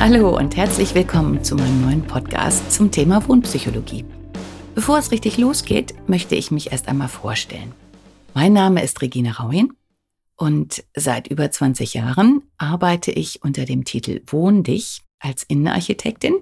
Hallo und herzlich willkommen zu meinem neuen Podcast zum Thema Wohnpsychologie. Bevor es richtig losgeht, möchte ich mich erst einmal vorstellen. Mein Name ist Regina Rauin und seit über 20 Jahren arbeite ich unter dem Titel Wohn dich als Innenarchitektin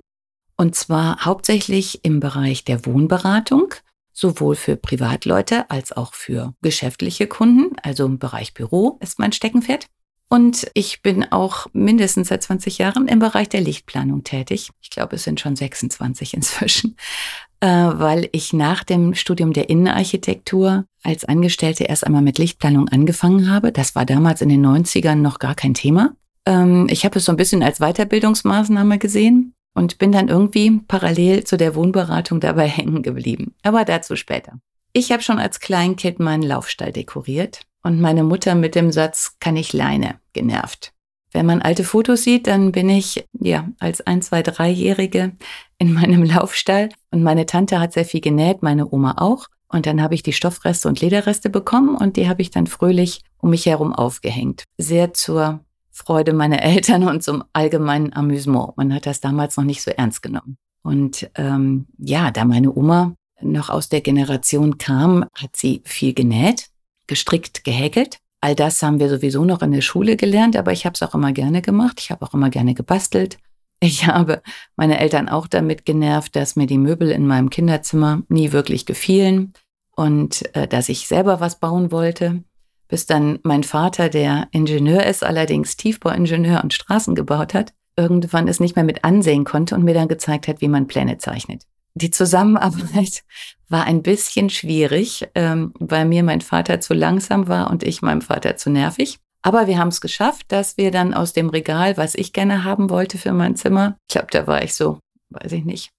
und zwar hauptsächlich im Bereich der Wohnberatung, sowohl für Privatleute als auch für geschäftliche Kunden, also im Bereich Büro ist mein Steckenpferd. Und ich bin auch mindestens seit 20 Jahren im Bereich der Lichtplanung tätig. Ich glaube, es sind schon 26 inzwischen, äh, weil ich nach dem Studium der Innenarchitektur als Angestellte erst einmal mit Lichtplanung angefangen habe. Das war damals in den 90ern noch gar kein Thema. Ähm, ich habe es so ein bisschen als Weiterbildungsmaßnahme gesehen und bin dann irgendwie parallel zu der Wohnberatung dabei hängen geblieben. Aber dazu später. Ich habe schon als Kleinkind meinen Laufstall dekoriert und meine Mutter mit dem Satz, kann ich Leine, genervt. Wenn man alte Fotos sieht, dann bin ich ja als ein, zwei, dreijährige in meinem Laufstall und meine Tante hat sehr viel genäht, meine Oma auch. Und dann habe ich die Stoffreste und Lederreste bekommen und die habe ich dann fröhlich um mich herum aufgehängt. Sehr zur Freude meiner Eltern und zum allgemeinen Amüsement. Man hat das damals noch nicht so ernst genommen. Und ähm, ja, da meine Oma noch aus der Generation kam, hat sie viel genäht gestrickt, gehäkelt. All das haben wir sowieso noch in der Schule gelernt, aber ich habe es auch immer gerne gemacht. Ich habe auch immer gerne gebastelt. Ich habe meine Eltern auch damit genervt, dass mir die Möbel in meinem Kinderzimmer nie wirklich gefielen und äh, dass ich selber was bauen wollte. Bis dann mein Vater, der Ingenieur ist, allerdings Tiefbauingenieur und Straßen gebaut hat, irgendwann es nicht mehr mit ansehen konnte und mir dann gezeigt hat, wie man Pläne zeichnet. Die Zusammenarbeit war ein bisschen schwierig, ähm, weil mir mein Vater zu langsam war und ich meinem Vater zu nervig. Aber wir haben es geschafft, dass wir dann aus dem Regal, was ich gerne haben wollte für mein Zimmer, ich glaube, da war ich so, weiß ich nicht,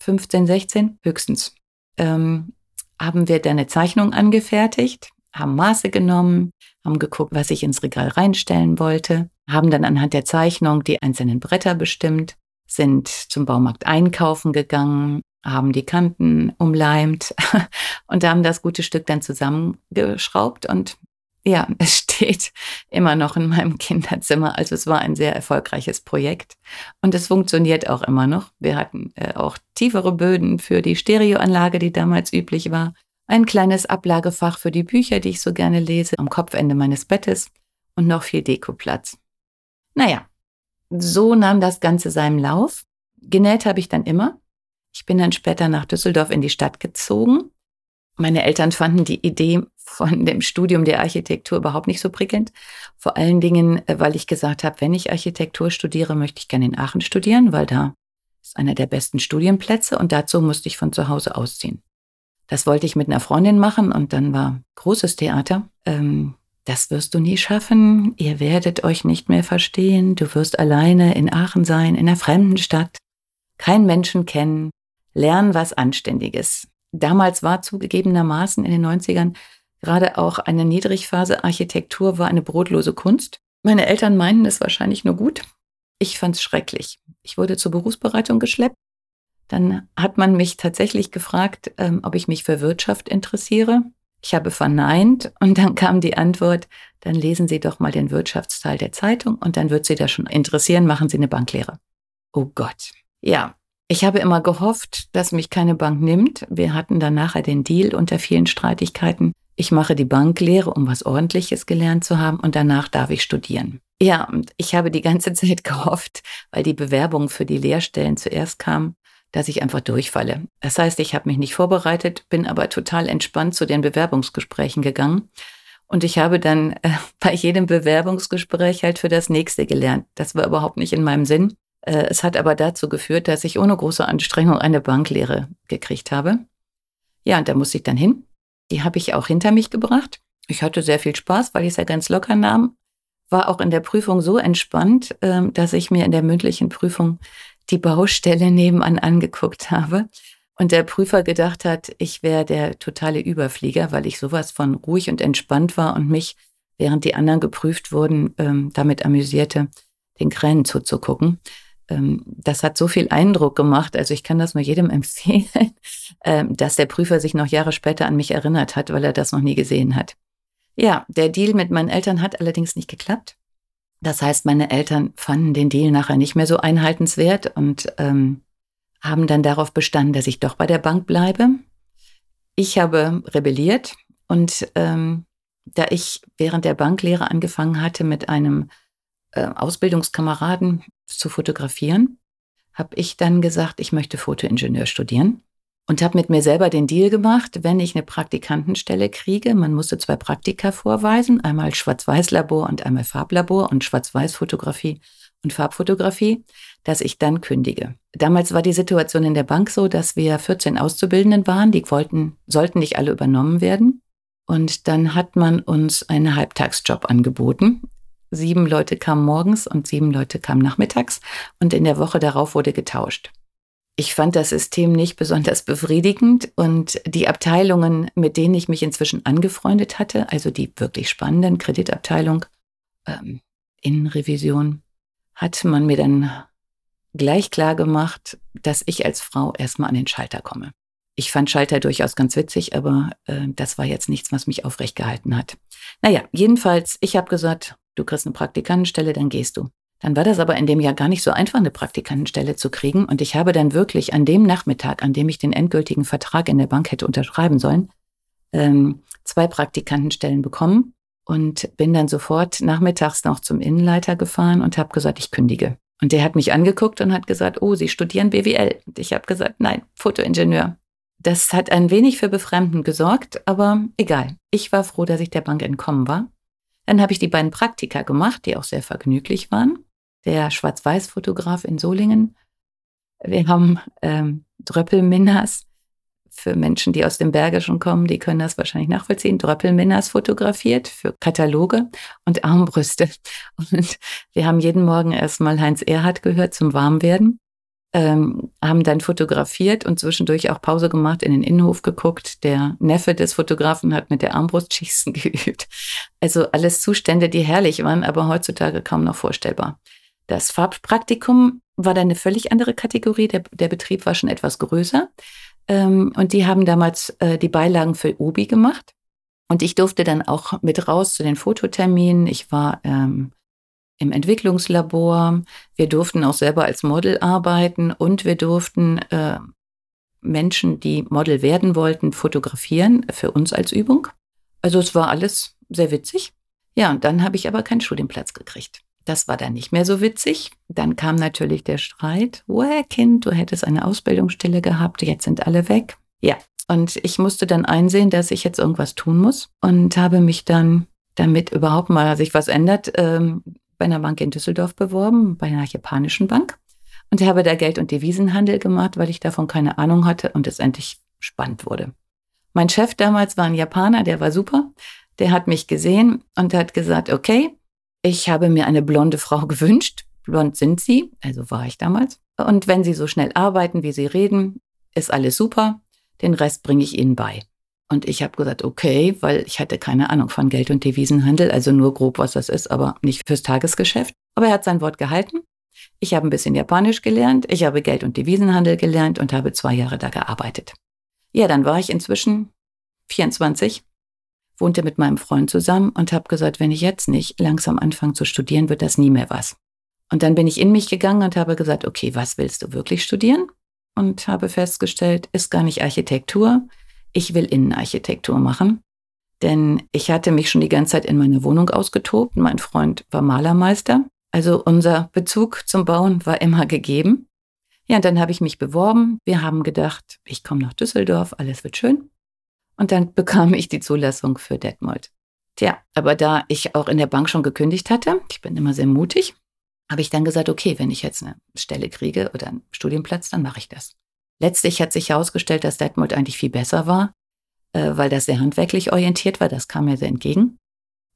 15, 16 höchstens, ähm, haben wir dann eine Zeichnung angefertigt, haben Maße genommen, haben geguckt, was ich ins Regal reinstellen wollte, haben dann anhand der Zeichnung die einzelnen Bretter bestimmt, sind zum Baumarkt einkaufen gegangen, haben die Kanten umleimt und haben das gute Stück dann zusammengeschraubt und ja, es steht immer noch in meinem Kinderzimmer. Also es war ein sehr erfolgreiches Projekt und es funktioniert auch immer noch. Wir hatten äh, auch tiefere Böden für die Stereoanlage, die damals üblich war. Ein kleines Ablagefach für die Bücher, die ich so gerne lese, am Kopfende meines Bettes und noch viel Dekoplatz. Naja, so nahm das Ganze seinen Lauf. Genäht habe ich dann immer. Ich bin dann später nach Düsseldorf in die Stadt gezogen. Meine Eltern fanden die Idee von dem Studium der Architektur überhaupt nicht so prickelnd. Vor allen Dingen, äh, weil ich gesagt habe, wenn ich Architektur studiere, möchte ich gerne in Aachen studieren, weil da ist einer der besten Studienplätze und dazu musste ich von zu Hause ausziehen. Das wollte ich mit einer Freundin machen und dann war großes Theater. Ähm, das wirst du nie schaffen, ihr werdet euch nicht mehr verstehen, du wirst alleine in Aachen sein, in einer fremden Stadt, keinen Menschen kennen, Lernen was Anständiges. Damals war zugegebenermaßen in den 90ern gerade auch eine Niedrigphase Architektur war eine brotlose Kunst. Meine Eltern meinten es wahrscheinlich nur gut. Ich fand es schrecklich. Ich wurde zur Berufsbereitung geschleppt. Dann hat man mich tatsächlich gefragt, ähm, ob ich mich für Wirtschaft interessiere. Ich habe verneint und dann kam die Antwort, dann lesen Sie doch mal den Wirtschaftsteil der Zeitung und dann wird Sie das schon interessieren, machen Sie eine Banklehre. Oh Gott. Ja, ich habe immer gehofft, dass mich keine Bank nimmt. Wir hatten dann nachher den Deal unter vielen Streitigkeiten. Ich mache die Banklehre, um was Ordentliches gelernt zu haben und danach darf ich studieren. Ja, und ich habe die ganze Zeit gehofft, weil die Bewerbung für die Lehrstellen zuerst kam, dass ich einfach durchfalle. Das heißt, ich habe mich nicht vorbereitet, bin aber total entspannt zu den Bewerbungsgesprächen gegangen. Und ich habe dann äh, bei jedem Bewerbungsgespräch halt für das nächste gelernt. Das war überhaupt nicht in meinem Sinn. Äh, es hat aber dazu geführt, dass ich ohne große Anstrengung eine Banklehre gekriegt habe. Ja, und da musste ich dann hin. Die habe ich auch hinter mich gebracht. Ich hatte sehr viel Spaß, weil ich es ja ganz locker nahm. war auch in der Prüfung so entspannt, ähm, dass ich mir in der mündlichen Prüfung die Baustelle nebenan angeguckt habe und der Prüfer gedacht hat, ich wäre der totale Überflieger, weil ich sowas von ruhig und entspannt war und mich, während die anderen geprüft wurden, ähm, damit amüsierte, den Kränen zuzugucken. Ähm, das hat so viel Eindruck gemacht, also ich kann das nur jedem empfehlen, ähm, dass der Prüfer sich noch Jahre später an mich erinnert hat, weil er das noch nie gesehen hat. Ja, der Deal mit meinen Eltern hat allerdings nicht geklappt. Das heißt, meine Eltern fanden den Deal nachher nicht mehr so einhaltenswert und ähm, haben dann darauf bestanden, dass ich doch bei der Bank bleibe. Ich habe rebelliert und ähm, da ich während der Banklehre angefangen hatte, mit einem äh, Ausbildungskameraden zu fotografieren, habe ich dann gesagt, ich möchte Fotoingenieur studieren und habe mit mir selber den Deal gemacht, wenn ich eine Praktikantenstelle kriege, man musste zwei Praktika vorweisen, einmal Schwarz-Weiß-Labor und einmal Farblabor und Schwarz-Weiß-Fotografie und Farbfotografie, dass ich dann kündige. Damals war die Situation in der Bank so, dass wir 14 Auszubildenden waren, die wollten, sollten nicht alle übernommen werden. Und dann hat man uns einen Halbtagsjob angeboten. Sieben Leute kamen morgens und sieben Leute kamen nachmittags und in der Woche darauf wurde getauscht. Ich fand das System nicht besonders befriedigend und die Abteilungen, mit denen ich mich inzwischen angefreundet hatte, also die wirklich spannenden Kreditabteilung, ähm, Innenrevision, hat man mir dann gleich klar gemacht, dass ich als Frau erstmal an den Schalter komme. Ich fand Schalter durchaus ganz witzig, aber äh, das war jetzt nichts, was mich aufrecht gehalten hat. Naja, jedenfalls, ich habe gesagt, du kriegst eine Praktikantenstelle, dann gehst du. Dann war das aber in dem Jahr gar nicht so einfach, eine Praktikantenstelle zu kriegen. Und ich habe dann wirklich an dem Nachmittag, an dem ich den endgültigen Vertrag in der Bank hätte unterschreiben sollen, ähm, zwei Praktikantenstellen bekommen und bin dann sofort nachmittags noch zum Innenleiter gefahren und habe gesagt, ich kündige. Und der hat mich angeguckt und hat gesagt, oh, Sie studieren BWL. Und ich habe gesagt, nein, Fotoingenieur. Das hat ein wenig für Befremden gesorgt, aber egal. Ich war froh, dass ich der Bank entkommen war. Dann habe ich die beiden Praktika gemacht, die auch sehr vergnüglich waren der Schwarz-Weiß-Fotograf in Solingen. Wir haben ähm, Dröppelminners für Menschen, die aus dem Bergischen kommen, die können das wahrscheinlich nachvollziehen. Dröppelminners fotografiert für Kataloge und Armbrüste. Und wir haben jeden Morgen erstmal Heinz Erhardt gehört zum Warmwerden, ähm, haben dann fotografiert und zwischendurch auch Pause gemacht, in den Innenhof geguckt. Der Neffe des Fotografen hat mit der Armbrust schießen geübt. Also alles Zustände, die herrlich waren, aber heutzutage kaum noch vorstellbar. Das Farbpraktikum war dann eine völlig andere Kategorie. Der, der Betrieb war schon etwas größer. Ähm, und die haben damals äh, die Beilagen für Obi gemacht. Und ich durfte dann auch mit raus zu den Fototerminen. Ich war ähm, im Entwicklungslabor. Wir durften auch selber als Model arbeiten und wir durften äh, Menschen, die Model werden wollten, fotografieren für uns als Übung. Also es war alles sehr witzig. Ja, und dann habe ich aber keinen Studienplatz gekriegt. Das war dann nicht mehr so witzig. Dann kam natürlich der Streit. Woher, Kind, du hättest eine Ausbildungsstelle gehabt, jetzt sind alle weg. Ja, und ich musste dann einsehen, dass ich jetzt irgendwas tun muss und habe mich dann, damit überhaupt mal sich was ändert, ähm, bei einer Bank in Düsseldorf beworben, bei einer japanischen Bank. Und habe da Geld- und Devisenhandel gemacht, weil ich davon keine Ahnung hatte und es endlich spannend wurde. Mein Chef damals war ein Japaner, der war super. Der hat mich gesehen und hat gesagt, okay, ich habe mir eine blonde Frau gewünscht. Blond sind sie, also war ich damals. Und wenn sie so schnell arbeiten, wie sie reden, ist alles super. Den Rest bringe ich ihnen bei. Und ich habe gesagt, okay, weil ich hatte keine Ahnung von Geld- und Devisenhandel, also nur grob, was das ist, aber nicht fürs Tagesgeschäft. Aber er hat sein Wort gehalten. Ich habe ein bisschen Japanisch gelernt, ich habe Geld- und Devisenhandel gelernt und habe zwei Jahre da gearbeitet. Ja, dann war ich inzwischen 24 wohnte mit meinem Freund zusammen und habe gesagt, wenn ich jetzt nicht langsam anfange zu studieren, wird das nie mehr was. Und dann bin ich in mich gegangen und habe gesagt, okay, was willst du wirklich studieren? Und habe festgestellt, ist gar nicht Architektur. Ich will Innenarchitektur machen. Denn ich hatte mich schon die ganze Zeit in meiner Wohnung ausgetobt. Mein Freund war Malermeister. Also unser Bezug zum Bauen war immer gegeben. Ja, und dann habe ich mich beworben. Wir haben gedacht, ich komme nach Düsseldorf, alles wird schön. Und dann bekam ich die Zulassung für Detmold. Tja, aber da ich auch in der Bank schon gekündigt hatte, ich bin immer sehr mutig, habe ich dann gesagt, okay, wenn ich jetzt eine Stelle kriege oder einen Studienplatz, dann mache ich das. Letztlich hat sich herausgestellt, dass Detmold eigentlich viel besser war, äh, weil das sehr handwerklich orientiert war. Das kam mir sehr entgegen.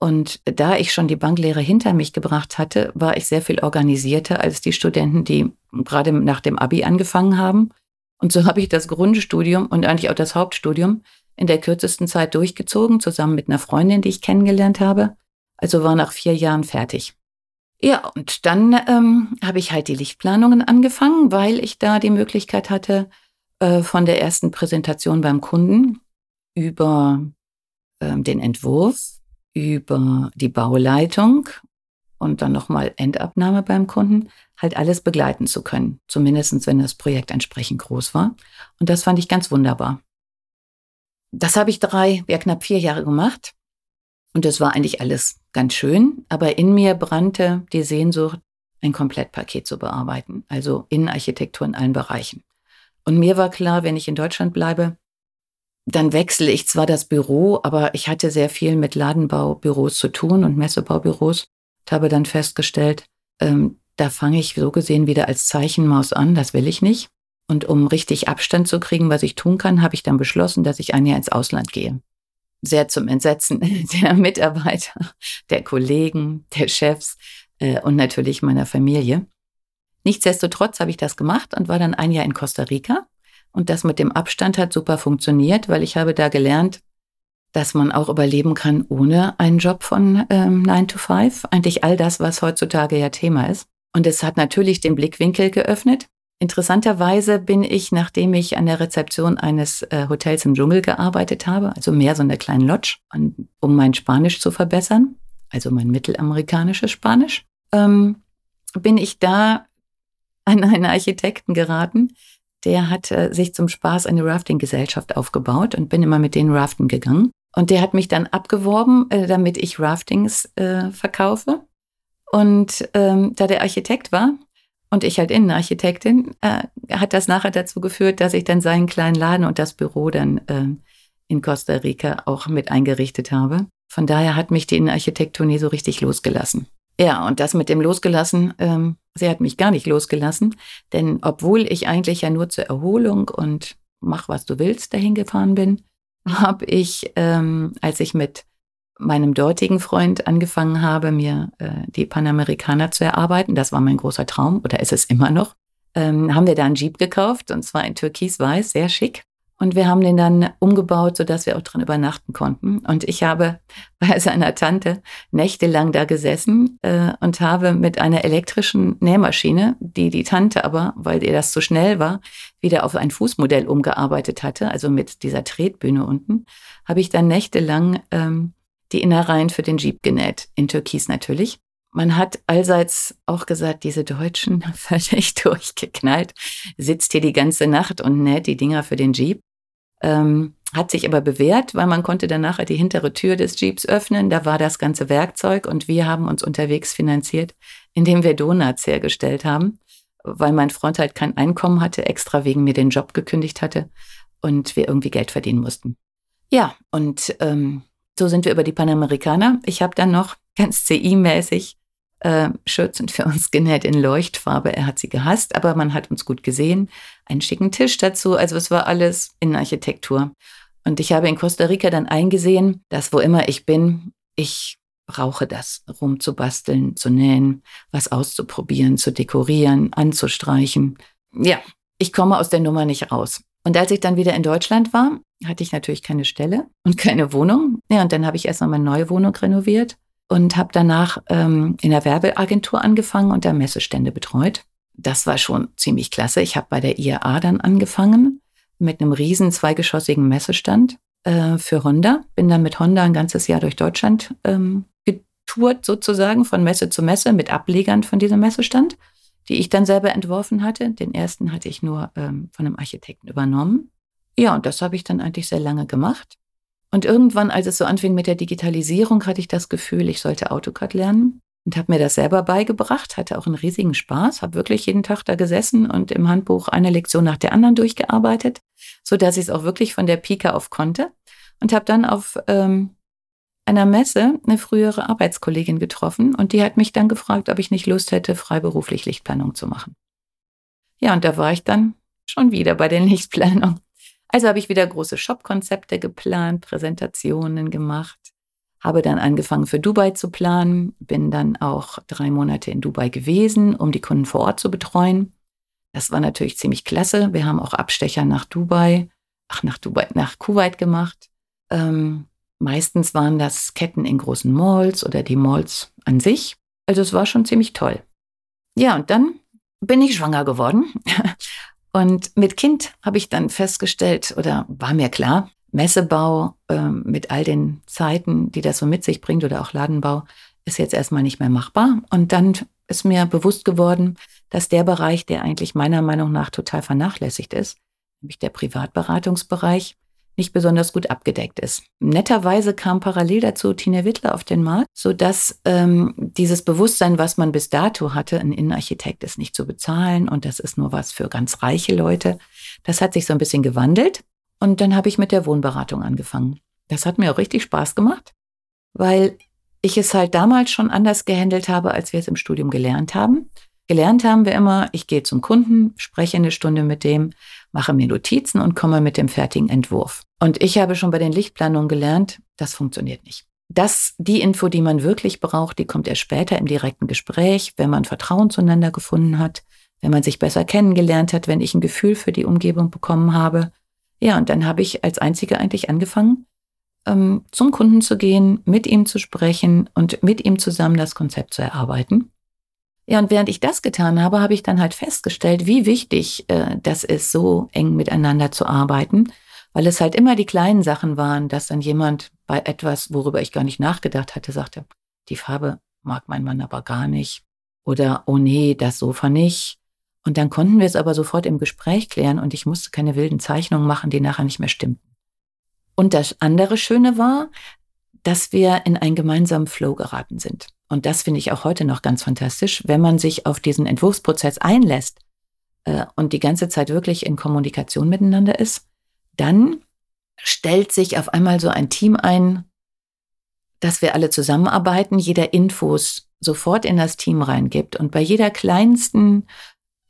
Und da ich schon die Banklehre hinter mich gebracht hatte, war ich sehr viel organisierter als die Studenten, die gerade nach dem Abi angefangen haben. Und so habe ich das Grundstudium und eigentlich auch das Hauptstudium in der kürzesten Zeit durchgezogen, zusammen mit einer Freundin, die ich kennengelernt habe. Also war nach vier Jahren fertig. Ja, und dann ähm, habe ich halt die Lichtplanungen angefangen, weil ich da die Möglichkeit hatte, äh, von der ersten Präsentation beim Kunden über äh, den Entwurf über die Bauleitung und dann nochmal Endabnahme beim Kunden, halt alles begleiten zu können. Zumindest wenn das Projekt entsprechend groß war. Und das fand ich ganz wunderbar. Das habe ich drei, ja knapp vier Jahre gemacht. Und das war eigentlich alles ganz schön. Aber in mir brannte die Sehnsucht, ein Komplettpaket zu bearbeiten. Also Innenarchitektur in allen Bereichen. Und mir war klar, wenn ich in Deutschland bleibe, dann wechsle ich zwar das Büro, aber ich hatte sehr viel mit Ladenbaubüros zu tun und Messebaubüros und habe dann festgestellt, ähm, da fange ich so gesehen wieder als Zeichenmaus an, das will ich nicht. Und um richtig Abstand zu kriegen, was ich tun kann, habe ich dann beschlossen, dass ich ein Jahr ins Ausland gehe. Sehr zum Entsetzen der Mitarbeiter, der Kollegen, der Chefs äh, und natürlich meiner Familie. Nichtsdestotrotz habe ich das gemacht und war dann ein Jahr in Costa Rica und das mit dem Abstand hat super funktioniert, weil ich habe da gelernt, dass man auch überleben kann ohne einen Job von ähm, 9 to 5. Eigentlich all das, was heutzutage ja Thema ist. Und es hat natürlich den Blickwinkel geöffnet. Interessanterweise bin ich, nachdem ich an der Rezeption eines äh, Hotels im Dschungel gearbeitet habe, also mehr so eine kleine Lodge, um mein Spanisch zu verbessern, also mein mittelamerikanisches Spanisch, ähm, bin ich da an einen Architekten geraten, der hat äh, sich zum Spaß eine Rafting-Gesellschaft aufgebaut und bin immer mit denen raften gegangen. Und der hat mich dann abgeworben, äh, damit ich Raftings äh, verkaufe. Und ähm, da der Architekt war und ich halt Innenarchitektin, äh, hat das nachher dazu geführt, dass ich dann seinen kleinen Laden und das Büro dann äh, in Costa Rica auch mit eingerichtet habe. Von daher hat mich die Innenarchitektur nie so richtig losgelassen. Ja, und das mit dem Losgelassen, ähm, sie hat mich gar nicht losgelassen, denn obwohl ich eigentlich ja nur zur Erholung und mach, was du willst, dahin gefahren bin, habe ich, ähm, als ich mit meinem dortigen Freund angefangen habe, mir äh, die Panamerikaner zu erarbeiten, das war mein großer Traum oder ist es immer noch, ähm, haben wir da einen Jeep gekauft und zwar in Türkis-Weiß, sehr schick. Und wir haben den dann umgebaut, sodass wir auch drin übernachten konnten. Und ich habe bei seiner Tante nächtelang da gesessen äh, und habe mit einer elektrischen Nähmaschine, die die Tante aber, weil ihr das zu schnell war, wieder auf ein Fußmodell umgearbeitet hatte, also mit dieser Tretbühne unten, habe ich dann nächtelang ähm, die Innereien für den Jeep genäht, in Türkis natürlich. Man hat allseits auch gesagt, diese Deutschen völlig durchgeknallt, sitzt hier die ganze Nacht und näht die Dinger für den Jeep. Ähm, hat sich aber bewährt, weil man konnte dann nachher die hintere Tür des Jeeps öffnen. Da war das ganze Werkzeug und wir haben uns unterwegs finanziert, indem wir Donuts hergestellt haben, weil mein Freund halt kein Einkommen hatte, extra wegen mir den Job gekündigt hatte und wir irgendwie Geld verdienen mussten. Ja, und ähm, so sind wir über die Panamerikaner. Ich habe dann noch ganz CI-mäßig äh, Schürzen für uns genäht in Leuchtfarbe. Er hat sie gehasst, aber man hat uns gut gesehen. Einen schicken Tisch dazu. Also es war alles in Architektur. Und ich habe in Costa Rica dann eingesehen, dass wo immer ich bin, ich brauche das, rumzubasteln, zu nähen, was auszuprobieren, zu dekorieren, anzustreichen. Ja, ich komme aus der Nummer nicht raus. Und als ich dann wieder in Deutschland war, hatte ich natürlich keine Stelle und keine Wohnung. Ja, und dann habe ich erstmal meine neue Wohnung renoviert und habe danach ähm, in der Werbeagentur angefangen und da Messestände betreut. Das war schon ziemlich klasse. Ich habe bei der IAA dann angefangen mit einem riesen zweigeschossigen Messestand äh, für Honda. Bin dann mit Honda ein ganzes Jahr durch Deutschland ähm, getourt sozusagen von Messe zu Messe mit Ablegern von diesem Messestand, die ich dann selber entworfen hatte. Den ersten hatte ich nur ähm, von einem Architekten übernommen. Ja, und das habe ich dann eigentlich sehr lange gemacht. Und irgendwann, als es so anfing mit der Digitalisierung, hatte ich das Gefühl, ich sollte AutoCAD lernen und habe mir das selber beigebracht, hatte auch einen riesigen Spaß, habe wirklich jeden Tag da gesessen und im Handbuch eine Lektion nach der anderen durchgearbeitet, so dass ich es auch wirklich von der Pika auf konnte und habe dann auf ähm, einer Messe eine frühere Arbeitskollegin getroffen und die hat mich dann gefragt, ob ich nicht Lust hätte, freiberuflich Lichtplanung zu machen. Ja, und da war ich dann schon wieder bei der Lichtplanung. Also habe ich wieder große Shop-Konzepte geplant, Präsentationen gemacht, habe dann angefangen für Dubai zu planen, bin dann auch drei Monate in Dubai gewesen, um die Kunden vor Ort zu betreuen. Das war natürlich ziemlich klasse. Wir haben auch Abstecher nach Dubai, ach nach Dubai, nach Kuwait gemacht. Ähm, meistens waren das Ketten in großen Malls oder die Malls an sich. Also es war schon ziemlich toll. Ja, und dann bin ich schwanger geworden. Und mit Kind habe ich dann festgestellt, oder war mir klar, Messebau äh, mit all den Zeiten, die das so mit sich bringt, oder auch Ladenbau, ist jetzt erstmal nicht mehr machbar. Und dann ist mir bewusst geworden, dass der Bereich, der eigentlich meiner Meinung nach total vernachlässigt ist, nämlich der Privatberatungsbereich, nicht besonders gut abgedeckt ist. Netterweise kam parallel dazu Tina Wittler auf den Markt, sodass ähm, dieses Bewusstsein, was man bis dato hatte, ein Innenarchitekt ist nicht zu bezahlen und das ist nur was für ganz reiche Leute, das hat sich so ein bisschen gewandelt. Und dann habe ich mit der Wohnberatung angefangen. Das hat mir auch richtig Spaß gemacht, weil ich es halt damals schon anders gehandelt habe, als wir es im Studium gelernt haben. Gelernt haben wir immer, ich gehe zum Kunden, spreche eine Stunde mit dem, mache mir Notizen und komme mit dem fertigen Entwurf. Und ich habe schon bei den Lichtplanungen gelernt, das funktioniert nicht. Das, die Info, die man wirklich braucht, die kommt erst später im direkten Gespräch, wenn man Vertrauen zueinander gefunden hat, wenn man sich besser kennengelernt hat, wenn ich ein Gefühl für die Umgebung bekommen habe. Ja, und dann habe ich als Einzige eigentlich angefangen, ähm, zum Kunden zu gehen, mit ihm zu sprechen und mit ihm zusammen das Konzept zu erarbeiten. Ja, und während ich das getan habe, habe ich dann halt festgestellt, wie wichtig äh, das ist, so eng miteinander zu arbeiten, weil es halt immer die kleinen Sachen waren, dass dann jemand bei etwas, worüber ich gar nicht nachgedacht hatte, sagte, die Farbe mag mein Mann aber gar nicht oder oh nee, das Sofa nicht. Und dann konnten wir es aber sofort im Gespräch klären und ich musste keine wilden Zeichnungen machen, die nachher nicht mehr stimmten. Und das andere Schöne war, dass wir in einen gemeinsamen Flow geraten sind. Und das finde ich auch heute noch ganz fantastisch, wenn man sich auf diesen Entwurfsprozess einlässt äh, und die ganze Zeit wirklich in Kommunikation miteinander ist, dann stellt sich auf einmal so ein Team ein, dass wir alle zusammenarbeiten, jeder Infos sofort in das Team reingibt und bei jeder kleinsten,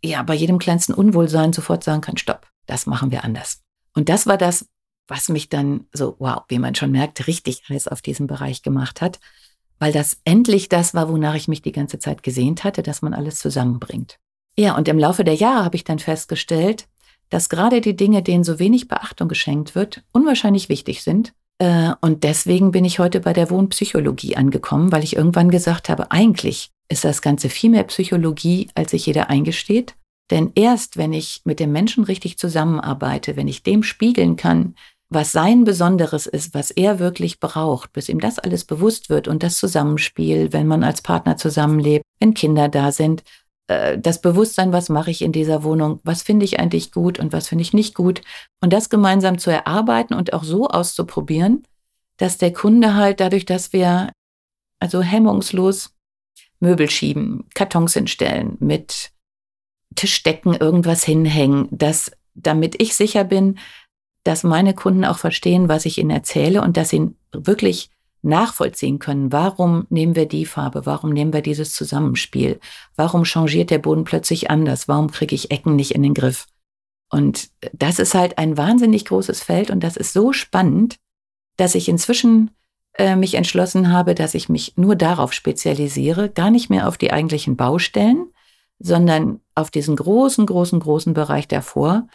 ja, bei jedem kleinsten Unwohlsein sofort sagen kann, stopp, das machen wir anders. Und das war das, was mich dann so, wow, wie man schon merkt, richtig heiß auf diesen Bereich gemacht hat weil das endlich das war, wonach ich mich die ganze Zeit gesehnt hatte, dass man alles zusammenbringt. Ja, und im Laufe der Jahre habe ich dann festgestellt, dass gerade die Dinge, denen so wenig Beachtung geschenkt wird, unwahrscheinlich wichtig sind. Äh, und deswegen bin ich heute bei der Wohnpsychologie angekommen, weil ich irgendwann gesagt habe, eigentlich ist das Ganze viel mehr Psychologie, als sich jeder eingesteht. Denn erst wenn ich mit dem Menschen richtig zusammenarbeite, wenn ich dem spiegeln kann, was sein Besonderes ist, was er wirklich braucht, bis ihm das alles bewusst wird und das Zusammenspiel, wenn man als Partner zusammenlebt, wenn Kinder da sind, äh, das Bewusstsein, was mache ich in dieser Wohnung, was finde ich eigentlich gut und was finde ich nicht gut und das gemeinsam zu erarbeiten und auch so auszuprobieren, dass der Kunde halt dadurch, dass wir also hemmungslos Möbel schieben, Kartons hinstellen, mit Tischdecken irgendwas hinhängen, dass damit ich sicher bin, dass meine Kunden auch verstehen, was ich ihnen erzähle und dass sie wirklich nachvollziehen können, warum nehmen wir die Farbe, warum nehmen wir dieses Zusammenspiel, warum changiert der Boden plötzlich anders, warum kriege ich Ecken nicht in den Griff. Und das ist halt ein wahnsinnig großes Feld und das ist so spannend, dass ich inzwischen äh, mich entschlossen habe, dass ich mich nur darauf spezialisiere, gar nicht mehr auf die eigentlichen Baustellen, sondern auf diesen großen, großen, großen Bereich davor,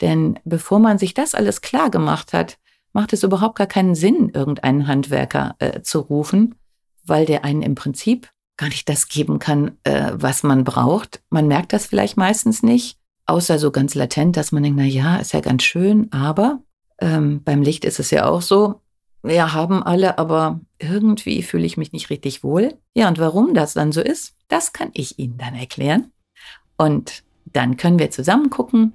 denn bevor man sich das alles klar gemacht hat, macht es überhaupt gar keinen Sinn, irgendeinen Handwerker äh, zu rufen, weil der einen im Prinzip gar nicht das geben kann, äh, was man braucht. Man merkt das vielleicht meistens nicht, außer so ganz latent, dass man denkt, na ja, ist ja ganz schön, aber ähm, beim Licht ist es ja auch so, ja, haben alle, aber irgendwie fühle ich mich nicht richtig wohl. Ja, und warum das dann so ist, das kann ich Ihnen dann erklären. Und dann können wir zusammen gucken,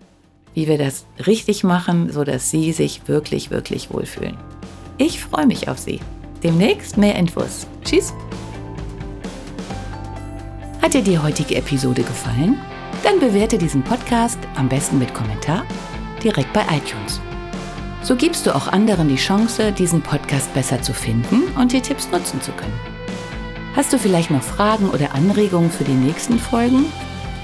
wie wir das richtig machen, sodass Sie sich wirklich, wirklich wohlfühlen. Ich freue mich auf Sie. Demnächst mehr Infos. Tschüss. Hat dir die heutige Episode gefallen? Dann bewerte diesen Podcast am besten mit Kommentar direkt bei iTunes. So gibst du auch anderen die Chance, diesen Podcast besser zu finden und die Tipps nutzen zu können. Hast du vielleicht noch Fragen oder Anregungen für die nächsten Folgen?